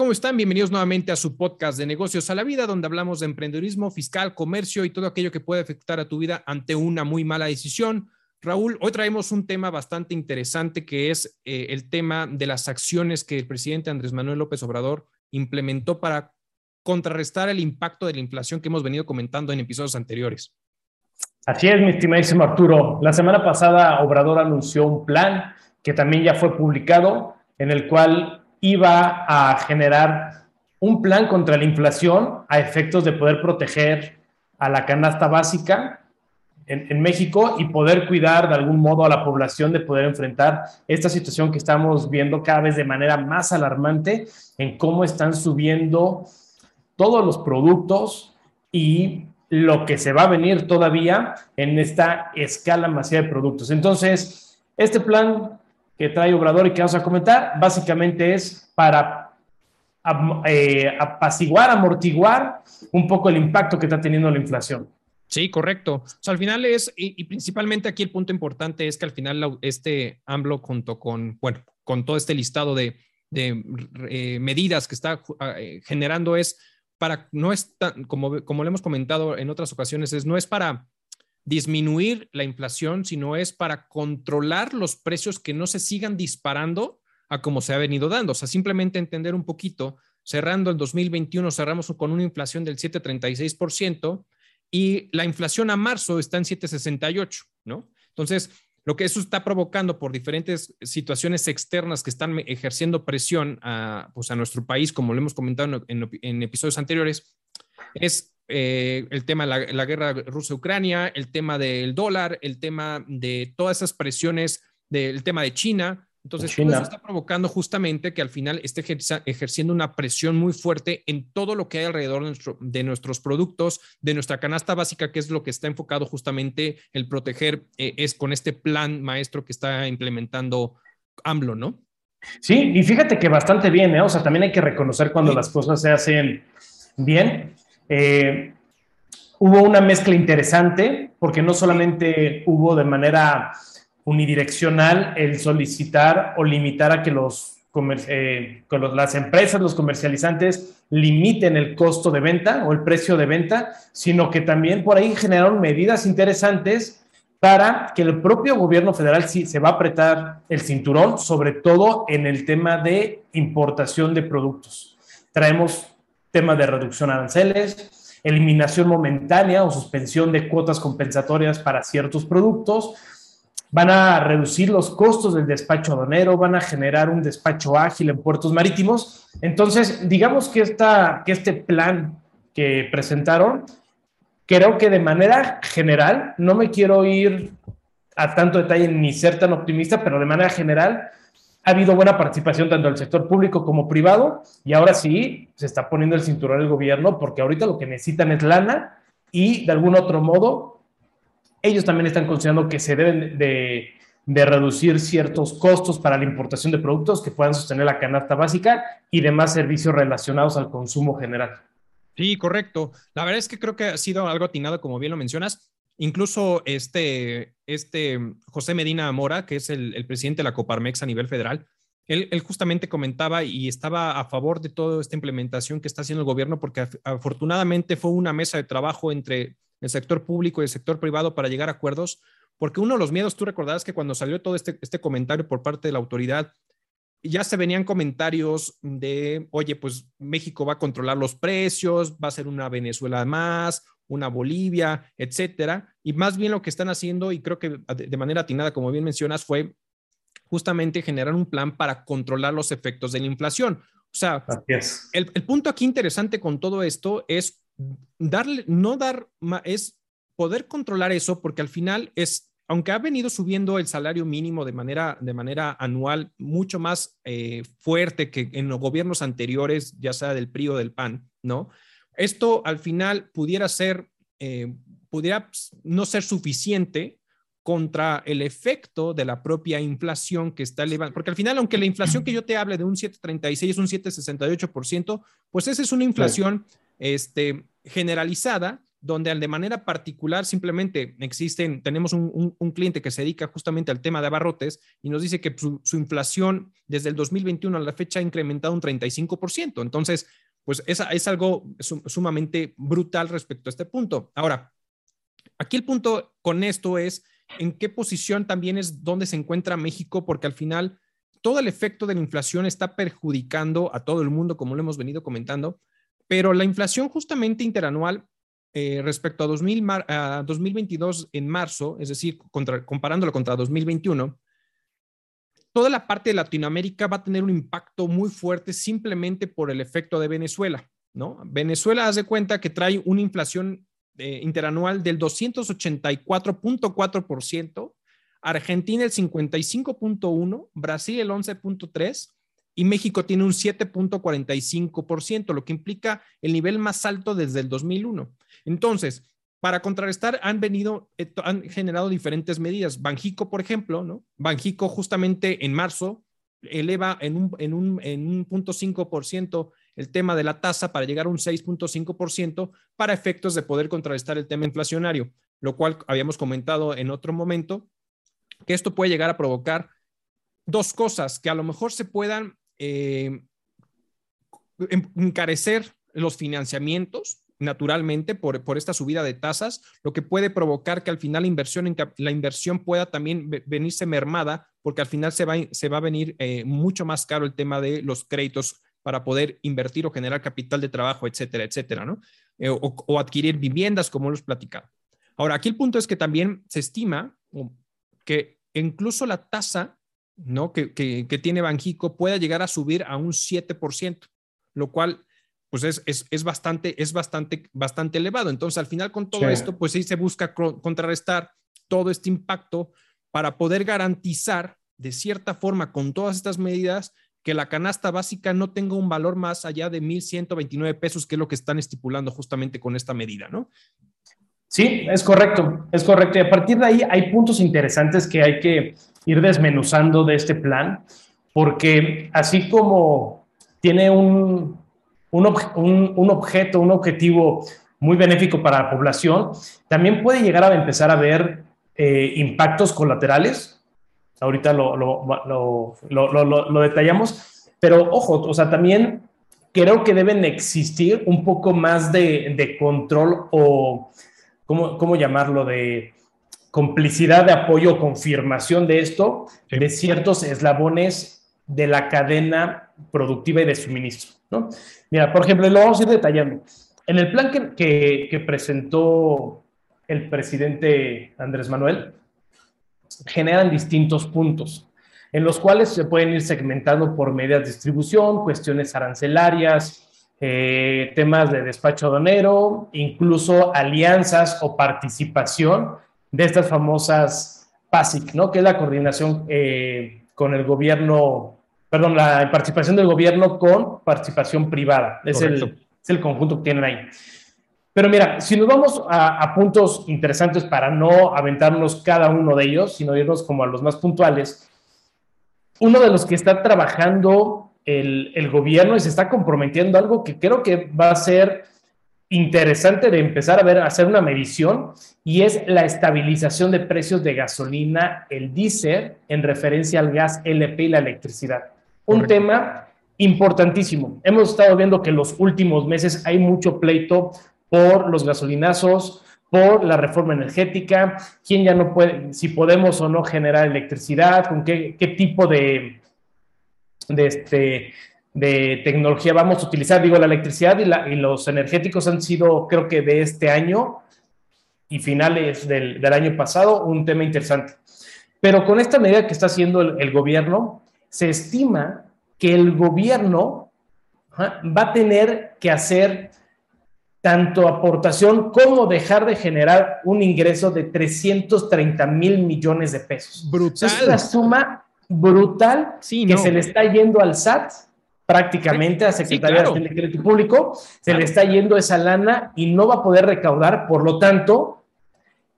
¿cómo están? Bienvenidos nuevamente a su podcast de negocios a la vida, donde hablamos de emprendedurismo fiscal, comercio y todo aquello que puede afectar a tu vida ante una muy mala decisión. Raúl, hoy traemos un tema bastante interesante que es eh, el tema de las acciones que el presidente Andrés Manuel López Obrador implementó para contrarrestar el impacto de la inflación que hemos venido comentando en episodios anteriores. Así es, mi estimadísimo Arturo. La semana pasada Obrador anunció un plan que también ya fue publicado, en el cual iba a generar un plan contra la inflación a efectos de poder proteger a la canasta básica en, México y poder cuidar de algún modo a la población de poder enfrentar esta situación que estamos viendo cada vez de manera más alarmante en cómo están subiendo todos los productos y lo que se va a venir todavía en esta escala masiva de productos. Entonces, este plan que trae Obrador y que vamos a comentar, básicamente es para eh, apaciguar, amortiguar un poco el impacto que está teniendo la inflación. Sí, correcto. O sea, al final es, y, principalmente aquí el punto importante es que al final este AMLO junto con, bueno, con todo este listado de, eh, medidas que está eh, generando es para, no es tan, como, como le hemos comentado en otras ocasiones, es, no es para disminuir la inflación, sino es para controlar los precios que no se sigan disparando a como se ha venido dando. O sea, simplemente entender un poquito, cerrando el 2021, cerramos con una inflación del 7,36% y la inflación a marzo está en 7,68, ¿no? Entonces, lo que eso está provocando por diferentes situaciones externas que están ejerciendo presión a, pues a nuestro país, como lo hemos comentado en, en episodios anteriores, es eh, el tema de la, guerra Rusia-Ucrania, el tema del dólar, el tema de todas esas presiones, del tema de China. Entonces, todo eso está provocando justamente que al final esté ejerciendo una presión muy fuerte en todo lo que hay alrededor de, nuestros productos, de nuestra canasta básica, que es lo que está enfocado justamente el proteger, eh, es con este plan maestro que está implementando AMLO, ¿no? Sí, y fíjate que bastante bien, ¿eh? O sea, también hay que reconocer cuando las cosas se hacen bien. Eh, hubo una mezcla interesante porque no solamente hubo de manera unidireccional el solicitar o limitar a que eh, las empresas, los comercializantes limiten el costo de venta o el precio de venta, sino que también por ahí generaron medidas interesantes para que el propio gobierno federal se va a apretar el cinturón, sobre todo en el tema de importación de productos. Traemos temas de reducción de aranceles, eliminación momentánea o suspensión de cuotas compensatorias para ciertos productos, van a reducir los costos del despacho aduanero, van a generar un despacho ágil en puertos marítimos. Entonces, digamos que, esta, que este plan que presentaron, creo que de manera general, no me quiero ir a tanto detalle ni ser tan optimista, pero de manera general, ha habido buena participación tanto del sector público como privado y ahora sí se está poniendo el cinturón el gobierno porque ahorita lo que necesitan es lana y de algún otro modo ellos también están considerando que se deben de, reducir ciertos costos para la importación de productos que puedan sostener la canasta básica y demás servicios relacionados al consumo general. Sí, correcto. La verdad es que creo que ha sido algo atinado, como bien lo mencionas. Incluso este, este José Medina Mora, que es el, presidente de la Coparmex a nivel federal, él, justamente comentaba y estaba a favor de toda esta implementación que está haciendo el gobierno, porque afortunadamente fue una mesa de trabajo entre el sector público y el sector privado para llegar a acuerdos, porque uno de los miedos, tú recordarás que cuando salió todo este, este comentario por parte de la autoridad, ya se venían comentarios de, oye, pues México va a controlar los precios, va a ser una Venezuela más, una Bolivia, etcétera. Y más bien lo que están haciendo, y creo que de manera atinada, como bien mencionas, fue justamente generar un plan para controlar los efectos de la inflación. O sea, el, el, punto aquí interesante con todo esto es darle, no dar, es poder controlar eso, porque al final es, aunque ha venido subiendo el salario mínimo de manera, de manera anual mucho más eh, fuerte que en los gobiernos anteriores, ya sea del PRI o del PAN, ¿no? Esto al final pudiera ser, eh, pudiera no ser suficiente contra el efecto de la propia inflación que está elevando, porque al final, aunque la inflación que yo te hable de un 7,36 es un 7,68%, pues esa es una inflación este, generalizada donde de manera particular simplemente existen, tenemos un, cliente que se dedica justamente al tema de abarrotes y nos dice que su, inflación desde el 2021 a la fecha ha incrementado un 35%. Entonces, pues es, es algo sumamente brutal respecto a este punto. Ahora, aquí el punto con esto es en qué posición también es donde se encuentra México, porque al final todo el efecto de la inflación está perjudicando a todo el mundo, como lo hemos venido comentando, pero la inflación justamente interanual eh, respecto a, 2022 en marzo, es decir, comparándolo contra 2021, toda la parte de Latinoamérica va a tener un impacto muy fuerte simplemente por el efecto de Venezuela, ¿no? Venezuela hace cuenta que trae una inflación eh, interanual del 284.4%, Argentina el 55.1%, Brasil el 11.3%, y México tiene un 7.45%, lo que implica el nivel más alto desde el 2001. Entonces, para contrarrestar han venido, eh, han generado diferentes medidas. Banjico, por ejemplo, ¿no? Banjico justamente en marzo eleva en un, en un, en un punto el tema de la tasa para llegar a un 6.5% para efectos de poder contrarrestar el tema inflacionario, lo cual habíamos comentado en otro momento, que esto puede llegar a provocar dos cosas, que a lo mejor se puedan eh, encarecer los financiamientos naturalmente por, por, esta subida de tasas, lo que puede provocar que al final la inversión, la inversión pueda también venirse mermada, porque al final se va, se va a venir eh, mucho más caro el tema de los créditos para poder invertir o generar capital de trabajo, etcétera, etcétera, ¿no? Eh, o, adquirir viviendas, como los platicado. Ahora, aquí el punto es que también se estima que incluso la tasa ¿no? que, que, tiene Banjico pueda llegar a subir a un 7%, lo cual pues es, es, es, bastante, es bastante, bastante elevado. Entonces, al final con todo esto, pues sí se busca contrarrestar todo este impacto para poder garantizar de cierta forma con todas estas medidas que la canasta básica no tenga un valor más allá de 1.129 pesos, que es lo que están estipulando justamente con esta medida, ¿no? Sí, es correcto, es correcto. Y a partir de ahí hay puntos interesantes que hay que ir desmenuzando de este plan, porque así como tiene un, un, objeto, un objetivo muy benéfico para la población, también puede llegar a empezar a ver eh, impactos colaterales. Ahorita lo, lo, lo, detallamos, pero ojo, o sea, también creo que deben existir un poco más de, de control o, ¿cómo, ¿cómo, llamarlo? De complicidad de apoyo confirmación de esto de ciertos eslabones de la cadena productiva y de suministro. ¿no? Mira, por ejemplo, lo vamos a ir detallando. En el plan que, presentó el presidente Andrés Manuel, generan distintos puntos en los cuales se pueden ir segmentando por medidas de distribución, cuestiones arancelarias, eh, temas de despacho aduanero, incluso alianzas o participación de estas famosas PASIC, ¿no? Que es la coordinación eh, con el gobierno, perdón, la participación del gobierno con participación privada. Es el, es el, conjunto que tienen ahí. Pero mira, si nos vamos a, puntos interesantes para no aventarnos cada uno de ellos, sino irnos como a los más puntuales, uno de los que está trabajando el, el gobierno y se está comprometiendo algo que creo que va a ser interesante de empezar a ver, a hacer una medición y es la estabilización de precios de gasolina, el diésel, en referencia al gas LP y la electricidad. Un tema importantísimo. Hemos estado viendo que en los últimos meses hay mucho pleito por los gasolinazos, por la reforma energética, quién ya no puede, si podemos o no generar electricidad, con qué, qué tipo de, de, este, de tecnología vamos a utilizar. Digo, la electricidad y, los energéticos han sido, creo que de este año y finales del, año pasado, un tema interesante. Pero con esta medida que está haciendo el, gobierno, se estima que el gobierno va a tener que hacer tanto aportación como dejar de generar un ingreso de 330 mil millones de pesos. Brutal. Es una suma brutal que se le está yendo al SAT prácticamente a Secretaría de Crédito Público, se le está yendo esa lana y no va a poder recaudar, por lo tanto,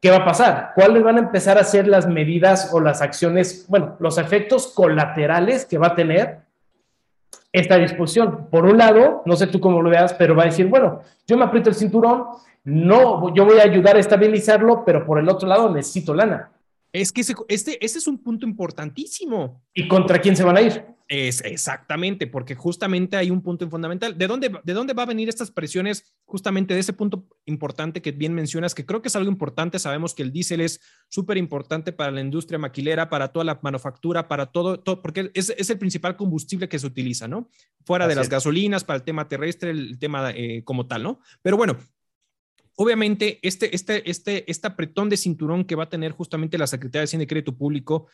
¿qué va a pasar? ¿Cuáles van a empezar a ser las medidas o las acciones, bueno, los efectos colaterales que va a tener esta disposición. Por un lado, no sé tú cómo lo veas, pero va a decir, bueno, yo me aprieto el cinturón, no, yo voy a ayudar a estabilizarlo, pero por el otro lado necesito lana. Es que ese, este, ese es un punto importantísimo. ¿Y contra quién se van a ir? Es exactamente, porque justamente hay un punto fundamental. ¿De dónde, ¿De dónde va a venir estas presiones? Justamente de ese punto importante que bien mencionas, que creo que es algo importante. Sabemos que el diésel es súper importante para la industria maquilera, para toda la manufactura, para todo, todo porque es, es, el principal combustible que se utiliza, ¿no? Fuera de las gasolinas, para el tema terrestre, el tema eh, como tal, ¿no? Pero bueno, obviamente, este, este, este, este apretón de cinturón que va a tener justamente la Secretaría de Hacienda y Crédito Público,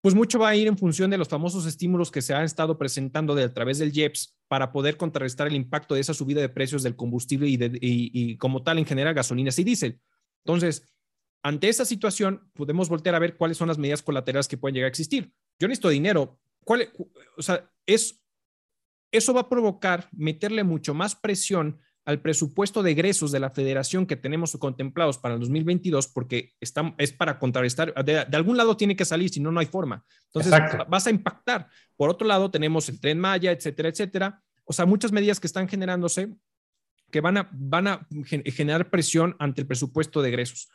pues mucho va a ir en función de los famosos estímulos que se han estado presentando de, a través del IEPS para poder contrarrestar el impacto de esa subida de precios del combustible y, como tal en general gasolinas y diésel. Entonces, ante esa situación, podemos voltear a ver cuáles son las medidas colaterales que pueden llegar a existir. Yo necesito dinero. ¿Cuál, o sea, es, eso va a provocar meterle mucho más presión al presupuesto de egresos de la federación que tenemos contemplados para el 2022, porque está, es para contrarrestar, de, algún lado tiene que salir, si no, no hay forma. Entonces, vas a impactar. Por otro lado, tenemos el tren Maya, etcétera, etcétera. O sea, muchas medidas que están generándose que van a, van a generar presión ante el presupuesto de egresos.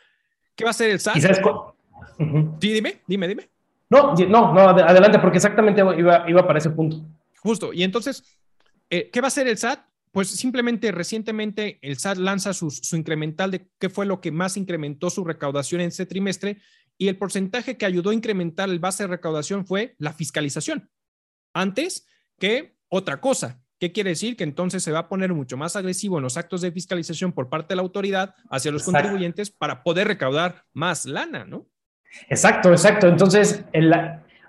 ¿Qué va a hacer el SAT? Sí, dime, dime, dime. No, no, no, adelante, porque exactamente iba, iba para ese punto. Justo, y entonces, eh, ¿qué va a hacer el SAT? Pues simplemente recientemente el SAT lanza su, incremental de qué fue lo que más incrementó su recaudación en ese trimestre y el porcentaje que ayudó a incrementar el base de recaudación fue la fiscalización, antes que otra cosa. ¿Qué quiere decir? Que entonces se va a poner mucho más agresivo en los actos de fiscalización por parte de la autoridad hacia los contribuyentes para poder recaudar más lana, ¿no? Exacto, exacto. Entonces,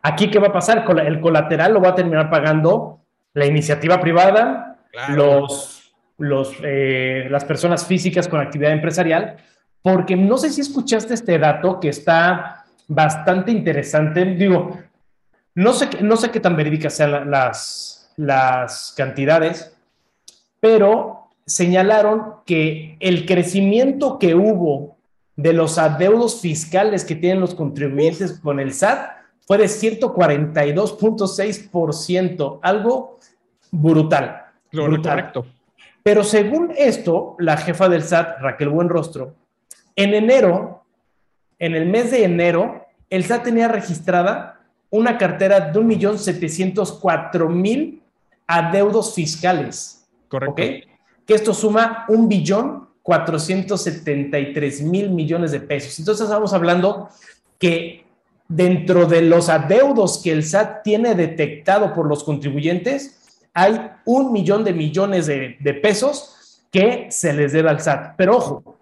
aquí, ¿qué va a pasar? El colateral lo va a terminar pagando la iniciativa privada, los, los, eh, las personas físicas con actividad empresarial, porque no sé si escuchaste este dato que está bastante interesante. Digo, no sé, no sé qué tan verídicas sean las, las cantidades, pero señalaron que el crecimiento que hubo de los adeudos fiscales que tienen los contribuyentes con el SAT fue de 142.6%, algo brutal correcto. Pero según esto, la jefa del SAT, Raquel Buenrostro, en enero, en el mes de enero, el SAT tenía registrada una cartera de 1.704.000 adeudos fiscales. Correcto. Que esto suma un billón 473 mil millones de pesos. Entonces estamos hablando que dentro de los adeudos que el SAT tiene detectado por los contribuyentes, hay un millón de millones de, pesos que se les debe al SAT. Pero ojo,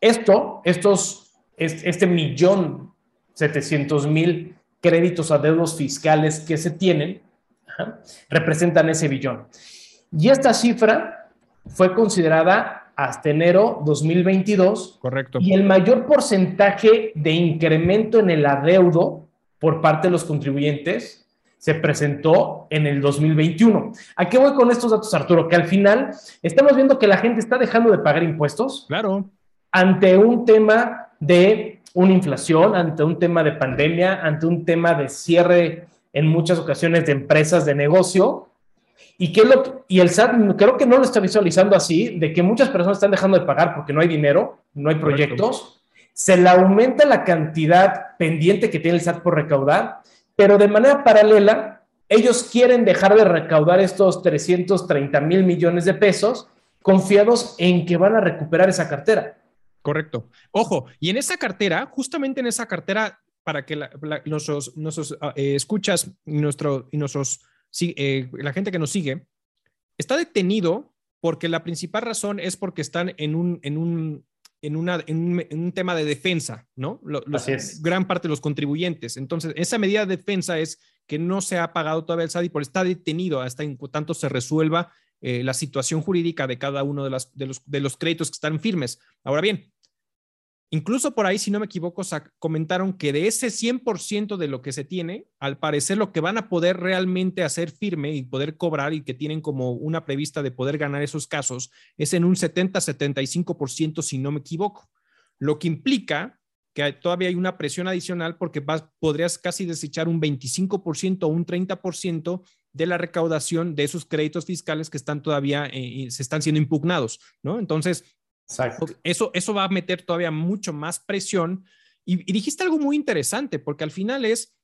esto, estos, este millón setecientos mil créditos a deudos fiscales que se tienen, representan ese billón. Y esta cifra fue considerada hasta enero 2022. Correcto. Y el mayor porcentaje de incremento en el adeudo por parte de los contribuyentes se presentó en el 2021. ¿A qué voy con estos datos, Arturo? Que al final estamos viendo que la gente está dejando de pagar impuestos. Claro. Ante un tema de una inflación, ante un tema de pandemia, ante un tema de cierre en muchas ocasiones de empresas de negocio. Y, que lo, y el SAT creo que no lo está visualizando así, de que muchas personas están dejando de pagar porque no hay dinero, no hay proyectos. Se le aumenta la cantidad pendiente que tiene el SAT por recaudar pero de manera paralela, ellos quieren dejar de recaudar estos 330 mil millones de pesos confiados en que van a recuperar esa cartera. Correcto. Ojo, y en esa cartera, justamente en esa cartera, para que la, nuestros, ah, eh, escuchas nuestro, y nuestros, eh, la gente que nos sigue, está detenido porque la principal razón es porque están en un, en un, en, una, en, un, tema de defensa, ¿no? Gran parte de los contribuyentes. Entonces, esa medida de defensa es que no se ha pagado todavía el SAT y por está detenido hasta en tanto se resuelva eh, la situación jurídica de cada uno de, las, de, los, de los créditos que están firmes. Ahora bien, Incluso por ahí, si no me equivoco, comentaron que de ese 100% de lo que se tiene, al parecer lo que van a poder realmente hacer firme y poder cobrar y que tienen como una prevista de poder ganar esos casos es en un 70-75%, si no me equivoco. Lo que implica que todavía hay una presión adicional porque podrías casi desechar un 25% o un 30% de la recaudación de esos créditos fiscales que están todavía, eh, se están siendo impugnados, ¿no? Entonces, eso, eso va a meter todavía mucho más presión. y dijiste algo muy interesante, porque al final es,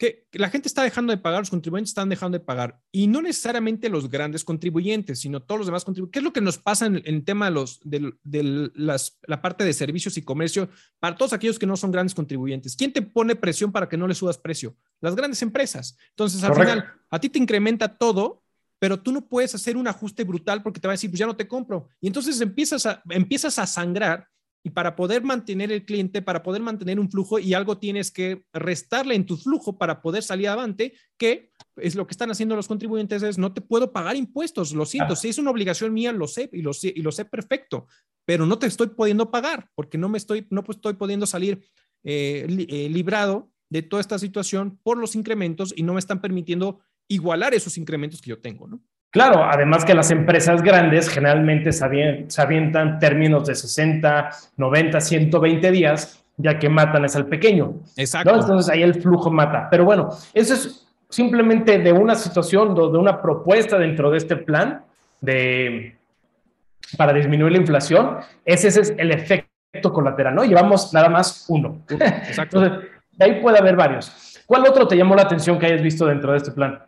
que la gente está dejando de pagar, los contribuyentes están dejando de pagar, y no necesariamente los grandes contribuyentes, sino todos los demás contribuyentes. ¿Qué es lo que nos pasa en el tema de, los, de, la parte de servicios y comercio para todos aquellos que no son grandes contribuyentes? ¿Quién te pone presión para que no le subas precio? Las grandes empresas. Entonces, al final, a ti te incrementa todo, pero tú no puedes hacer un ajuste brutal porque te va a decir, pues ya no te compro. Y entonces empiezas a, empiezas a sangrar y para poder mantener el cliente, para poder mantener un flujo y algo tienes que restarle en tu flujo para poder salir adelante, que es lo que están haciendo los contribuyentes, es no te puedo pagar impuestos, lo siento, si es una obligación mía, lo sé y lo sé, y lo sé perfecto, pero no te estoy pudiendo pagar porque no me estoy, no estoy pudiendo salir eh, eh, librado de toda esta situación por los incrementos y no me están permitiendo igualar esos incrementos que yo tengo, ¿no? Claro, además que las empresas grandes generalmente se avientan términos de 60, 90, 120 días, ya que matan es al pequeño. Exacto. Entonces ahí el flujo mata. Pero bueno, eso es simplemente de una situación, de una propuesta dentro de este plan de, para disminuir la inflación. Ese, es el efecto colateral, ¿no? Llevamos nada más uno. Exacto. Entonces, de ahí puede haber varios. ¿Cuál otro te llamó la atención que hayas visto dentro de este plan?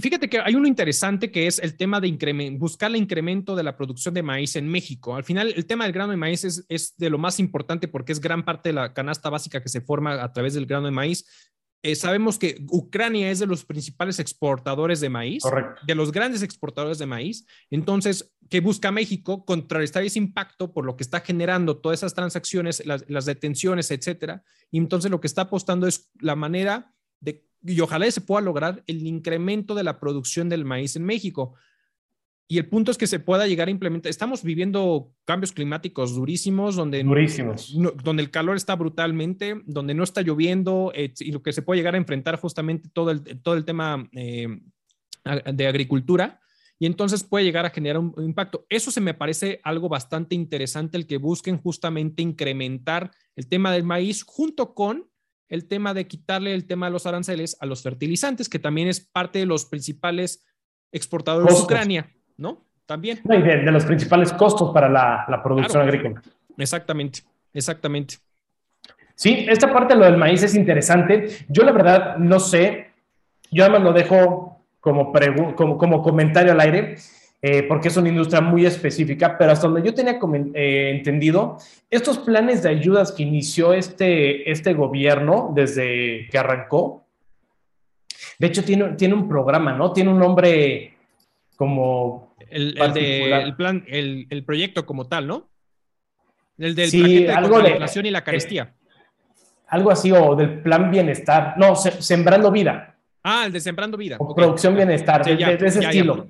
Fíjate que hay uno interesante que es el tema de buscar el incremento de la producción de maíz en México. Al final, el tema del grano de maíz es, de lo más importante porque es gran parte de la canasta básica que se forma a través del grano de maíz. Eh, sabemos que Ucrania es de los principales exportadores de maíz, de los grandes exportadores de maíz. Entonces, ¿qué busca México? Contrarrestar ese impacto por lo que está generando todas esas transacciones, las, las detenciones, etcétera. Y entonces lo que está apostando es la manera de y ojalá se pueda lograr el incremento de la producción del maíz en México. Y el punto es que se pueda llegar a implementar. Estamos viviendo cambios climáticos durísimos, donde, durísimos. donde el calor está brutalmente, donde no está lloviendo eh, y lo que se puede llegar a enfrentar justamente todo el, todo el tema eh, de agricultura. Y entonces puede llegar a generar un impacto. Eso se me parece algo bastante interesante, el que busquen justamente incrementar el tema del maíz junto con el tema de quitarle el tema de los aranceles a los fertilizantes, que también es parte de los principales exportadores de Ucrania, ¿no? También. de, los principales costos para la, producción agrícola. Exactamente, exactamente. Sí, esta parte de lo del maíz es interesante. Yo la verdad no sé, yo además lo dejo como, como, como comentario al aire. Eh, porque es una industria muy específica, pero hasta donde yo tenía eh, entendido, estos planes de ayudas que inició este, este gobierno desde que arrancó, de hecho tiene, tiene un programa, ¿no? Tiene un nombre como... El, plan, el, proyecto como tal, ¿no? El del sí, algo de la inflación y la carestía. algo así, o del plan bienestar. No, Sembrando Vida. Ah, el de Sembrando Vida. O Producción Bienestar, de, ese estilo.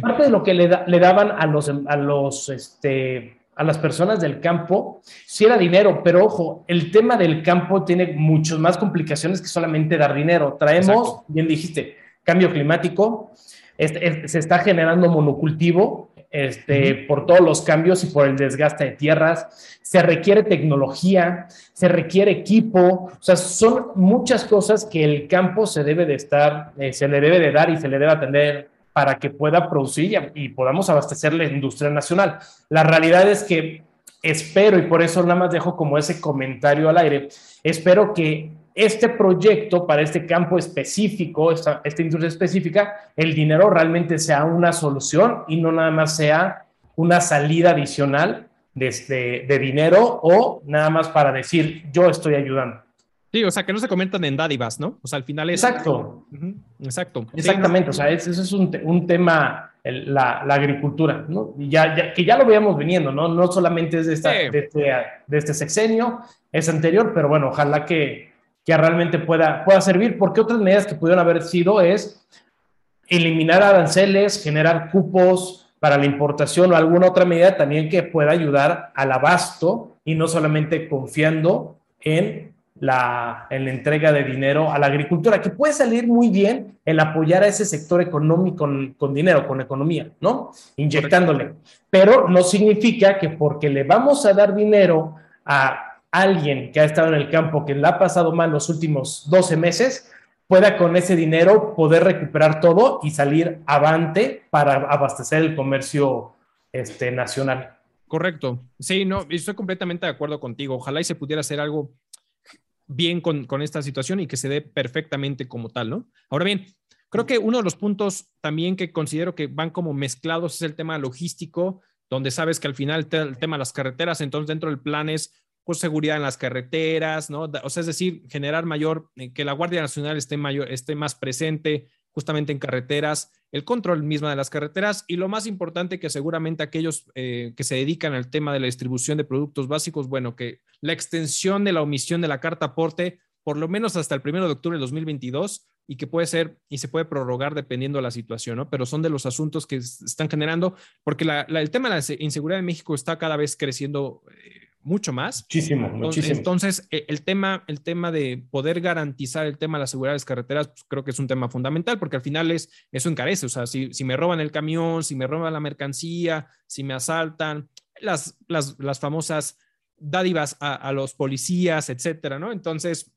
Parte de lo que le, daban a los, a los, este, a las personas del campo, sí era dinero, pero ojo, el tema del campo tiene muchas más complicaciones que solamente dar dinero. Traemos, bien dijiste, cambio climático, este, se está generando monocultivo este, por todos los cambios y por el desgaste de tierras, se requiere tecnología, se requiere equipo, o sea, son muchas cosas que el campo se debe de estar, eh, se le debe de dar y se le debe atender para que pueda producir y, podamos abastecer la industria nacional. La realidad es que espero, y por eso nada más dejo como ese comentario al aire, espero que este proyecto para este campo específico, esta, esta industria específica, el dinero realmente sea una solución y no nada más sea una salida adicional de, este, de dinero o nada más para decir yo estoy ayudando. Sí, o sea, que no se comentan en dádivas, ¿no? O sea, al final es... Exacto. Exacto. Exactamente, o sea, ese es un, un tema, la, la, agricultura, ¿no? Y ya, que ya lo veíamos viniendo, ¿no? No solamente es de, esta, de, este, de, este, sexenio, es anterior, pero bueno, ojalá que, que realmente pueda, pueda servir, porque otras medidas que pudieron haber sido es eliminar aranceles, generar cupos para la importación o alguna otra medida también que pueda ayudar al abasto y no solamente confiando en la, en la entrega de dinero a la agricultura, que puede salir muy bien el apoyar a ese sector económico con, dinero, con economía, ¿no? Inyectándole. Pero no significa que porque le vamos a dar dinero a alguien que ha estado en el campo, que le ha pasado mal los últimos 12 meses, pueda con ese dinero poder recuperar todo y salir avante para abastecer el comercio este, nacional. Correcto. Sí, no, estoy completamente de acuerdo contigo. Ojalá y se pudiera hacer algo bien con, con esta situación y que se dé perfectamente como tal, ¿no? Ahora bien, creo que uno de los puntos también que considero que van como mezclados es el tema logístico, donde sabes que al final el tema de las carreteras, entonces dentro del plan es pues seguridad en las carreteras, ¿no? O sea, es decir, generar mayor, eh, que la Guardia Nacional esté, mayor, esté más presente justamente en carreteras, el control mismo de las carreteras y lo más importante que seguramente aquellos eh, que se dedican al tema de la distribución de productos básicos, bueno, que la extensión de la omisión de la carta aporte por lo menos hasta el primero de octubre de 2022 y que puede ser y se puede prorrogar dependiendo de la situación, ¿no? Pero son de los asuntos que están generando, porque el tema de la inseguridad en México está cada vez creciendo eh, mucho más. Muchísimo, muchísimo. Entonces, eh, el tema, el tema de poder garantizar el tema de la seguridad de las carreteras, pues, creo que es un tema fundamental, porque al final es, eso encarece, o sea, si, si me roban el camión, si me roban la mercancía, si me asaltan, las, las, las famosas dádivas a, a los policías, etcétera, ¿no? Entonces,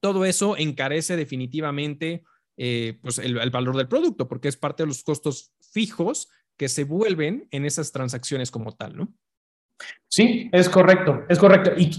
todo eso encarece definitivamente eh, pues el, valor del producto, porque es parte de los costos fijos que se vuelven en esas transacciones como tal, ¿no? Sí, es correcto, es correcto. Y,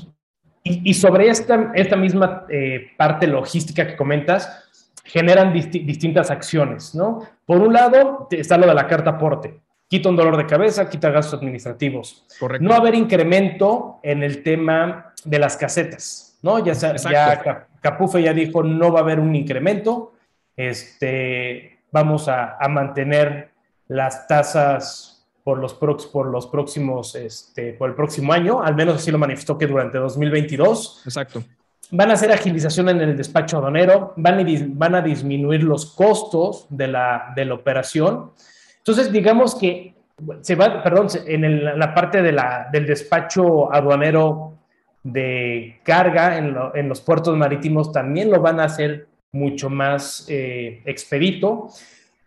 y, sobre esta, esta misma eh, parte logística que comentas, generan distintas acciones, ¿no? Por un lado, está lo de la carta aporte. Quita un dolor de cabeza, quita gastos administrativos. Correcto. No haber incremento en el tema de las casetas, ¿no? Ya, ya Capufe ya dijo no va a haber un incremento, este, vamos a, mantener las tasas por los, por los próximos, este, por el próximo año, al menos así lo manifestó que durante 2022. Exacto. Van a hacer agilización en el despacho aduanero, van a, van a disminuir los costos de la, de la operación. Entonces, digamos que se va, perdón, en, la parte de la, del despacho aduanero de carga en, los puertos marítimos también lo van a hacer mucho más eh, expedito.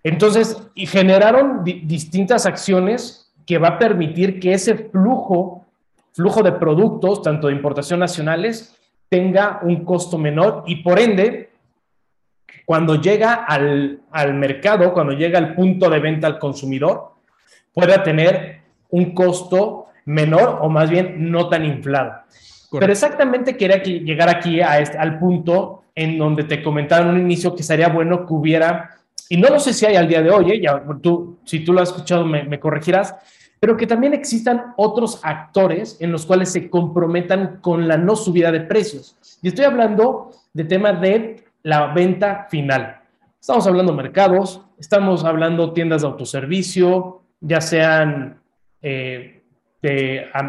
Entonces, y generaron distintas acciones que va a permitir que ese flujo, flujo de productos, tanto de importación nacionales, tenga un costo menor y por ende, cuando llega al, al mercado, cuando llega al punto de venta al consumidor, pueda tener un costo menor o más bien no tan inflado. Pero exactamente quería llegar aquí a este, al punto en donde te comentaba en un inicio que sería bueno que hubiera, y no lo sé si hay al día de hoy, ¿eh? ya, tú, si tú lo has escuchado me, corregirás, pero que también existan otros actores en los cuales se comprometan con la no subida de precios. Y estoy hablando de tema de la venta final. Estamos hablando mercados, estamos hablando tiendas de autoservicio, ya sean eh,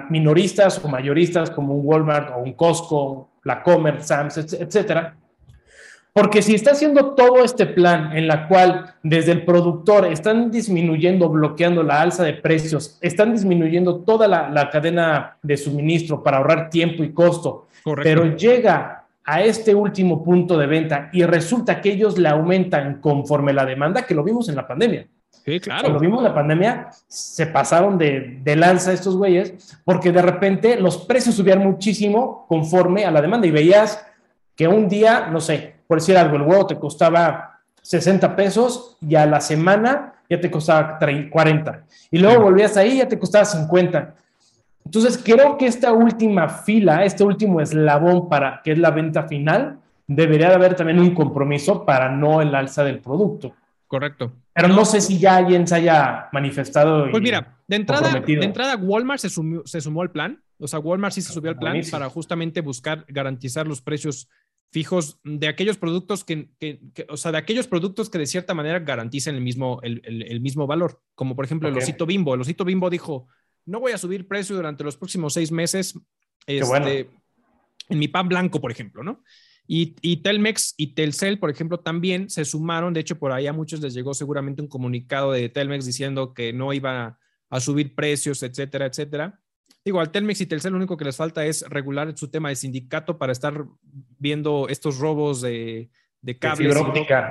minoristas o mayoristas como un Walmart o un Costco, la Comer, Sam's, etcétera. Porque si está haciendo todo este plan en la cual desde el productor están disminuyendo, bloqueando la alza de precios, están disminuyendo toda la, cadena de suministro para ahorrar tiempo y costo, pero llega a este último punto de venta y resulta que ellos le aumentan conforme la demanda, que lo vimos en la pandemia. Sí, claro. Cuando vimos la pandemia, se pasaron de, de, lanza estos güeyes, porque de repente los precios subían muchísimo conforme a la demanda. Y veías que un día, no sé, por decir algo, el huevo te costaba 60 pesos y a la semana ya te costaba 40. Y luego volvías ahí y ya te costaba 50. Entonces, creo que esta última fila, este último eslabón para que es la venta final, debería de haber también un compromiso para no el alza del producto. Correcto. Pero no sé si ya alguien se haya manifestado. Pues mira, de entrada, de entrada Walmart se, se sumó al plan. O sea, Walmart sí se subió al plan para justamente buscar garantizar los precios fijos de aquellos productos que, o sea, de aquellos productos que de cierta manera garantizan el mismo, el, mismo valor. Como por ejemplo el osito bimbo. El osito bimbo dijo, no voy a subir precio durante los próximos seis meses. Este, en mi pan blanco, por ejemplo, ¿no? Y, Telmex y Telcel, por ejemplo, también se sumaron. De hecho, por ahí a muchos les llegó seguramente un comunicado de Telmex diciendo que no iba a subir precios, etcétera, etcétera. Digo, al Telmex y Telcel lo único que les falta es regular su tema de sindicato para estar viendo estos robos de, de cables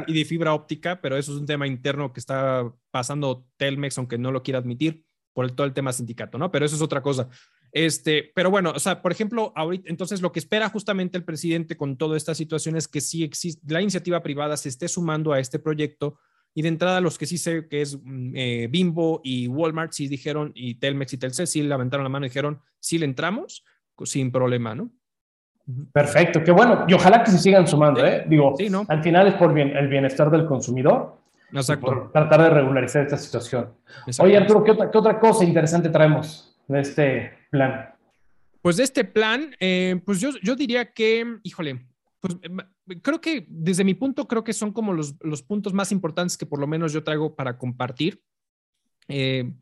y de fibra óptica, pero eso es un tema interno que está pasando Telmex, aunque no lo quiera admitir, por todo el tema sindicato, ¿no? Pero eso es otra cosa. Este, pero bueno, o sea, por ejemplo, ahorita, entonces lo que espera justamente el presidente con toda esta situación es que sí existe, la iniciativa privada se esté sumando a este proyecto y de entrada los que sí sé que es mm, eh, Bimbo y Walmart sí dijeron, y Telmex y Telcel sí levantaron la mano y dijeron, sí le entramos sin problema, ¿no? Perfecto, qué bueno. Y ojalá que se sigan sumando, ¿eh? Digo, al final es por bien, el bienestar del consumidor. Exacto. Por tratar de regularizar esta situación. Oye, Arturo, ¿qué otra, ¿qué otra cosa interesante traemos de este plan? Pues de este plan, eh, pues yo, yo diría que, híjole, pues eh, creo que desde mi punto, creo que son como los, los puntos más importantes que por lo menos yo traigo para compartir. Eh,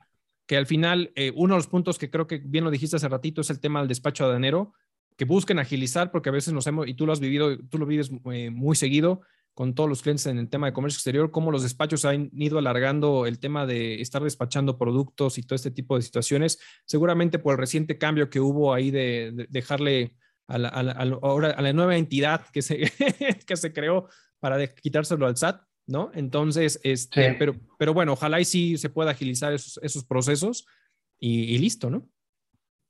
que al final, uno de los puntos que creo que bien lo dijiste hace ratito es el tema del despacho aduanero, que busquen agilizar, porque a veces nos hemos, y tú lo has vivido, tú lo vives muy seguido, con todos los clientes en el tema de comercio exterior, cómo los despachos han ido alargando el tema de estar despachando productos y todo este tipo de situaciones, seguramente por el reciente cambio que hubo ahí de, dejarle a la, a, la, nueva entidad que se, que se creó para quitárselo al SAT, ¿no? Entonces, este, pero, pero bueno, ojalá y sí se pueda agilizar esos, esos procesos y, listo, ¿no?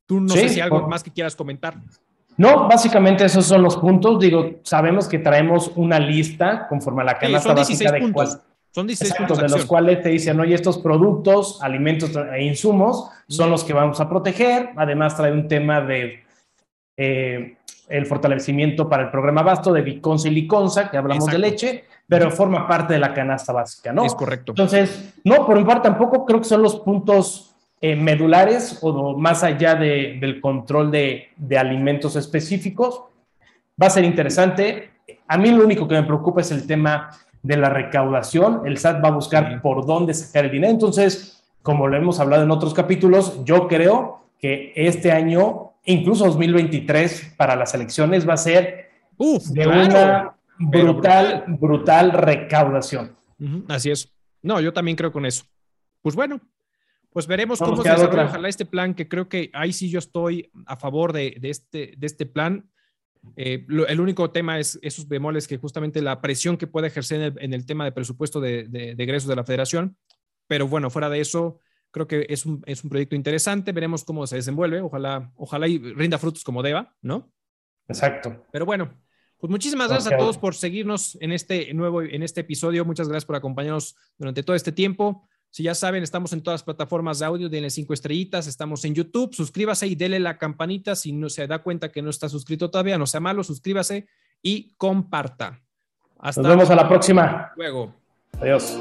Tú no sé si algo más que quieras comentar. No, básicamente esos son los puntos. Digo, sabemos que traemos una lista conforme a la canasta básica de puntos. son 16 puntos de los cuales te dicen, oye, estos productos, alimentos e insumos son los que vamos a proteger. Además, trae un tema de eh, el fortalecimiento para el programa Basto de Biconsa y Liconza, que hablamos de leche, pero forma parte de la canasta básica, ¿no? Es correcto. Entonces, no, por mi parte tampoco creo que son los puntos eh, medulares o más allá del control de, alimentos específicos. Va a ser interesante. A mí lo único que me preocupa es el tema de la recaudación. El SAT va a buscar por dónde sacar el dinero. Entonces, como lo hemos hablado en otros capítulos, yo creo que este año, incluso 2023, para las elecciones va a ser de una brutal, brutal, recaudación. Así es. No, yo también creo con eso. Pues bueno, pues veremos cómo se desarrolla ojalá este plan, que creo que ahí sí yo estoy a favor de, este, de este plan. Eh, el único tema es esos bemoles que justamente la presión que puede ejercer en el, tema de presupuesto de, de, egresos de la federación. Pero bueno, fuera de eso, creo que es un, es un proyecto interesante. Veremos cómo se desenvuelve. Ojalá, ojalá y rinda frutos como deba, ¿no? Exacto. Pero bueno, pues muchísimas gracias a todos por seguirnos en este nuevo, en este episodio. Muchas gracias por acompañarnos durante todo este tiempo. Si ya saben, estamos en todas las plataformas de audio, denle cinco estrellitas, estamos en YouTube, suscríbase y denle la campanita si no se da cuenta que no está suscrito todavía, no sea malo, suscríbase y comparta. Hasta Nos vemos a la próxima. Luego. Adiós.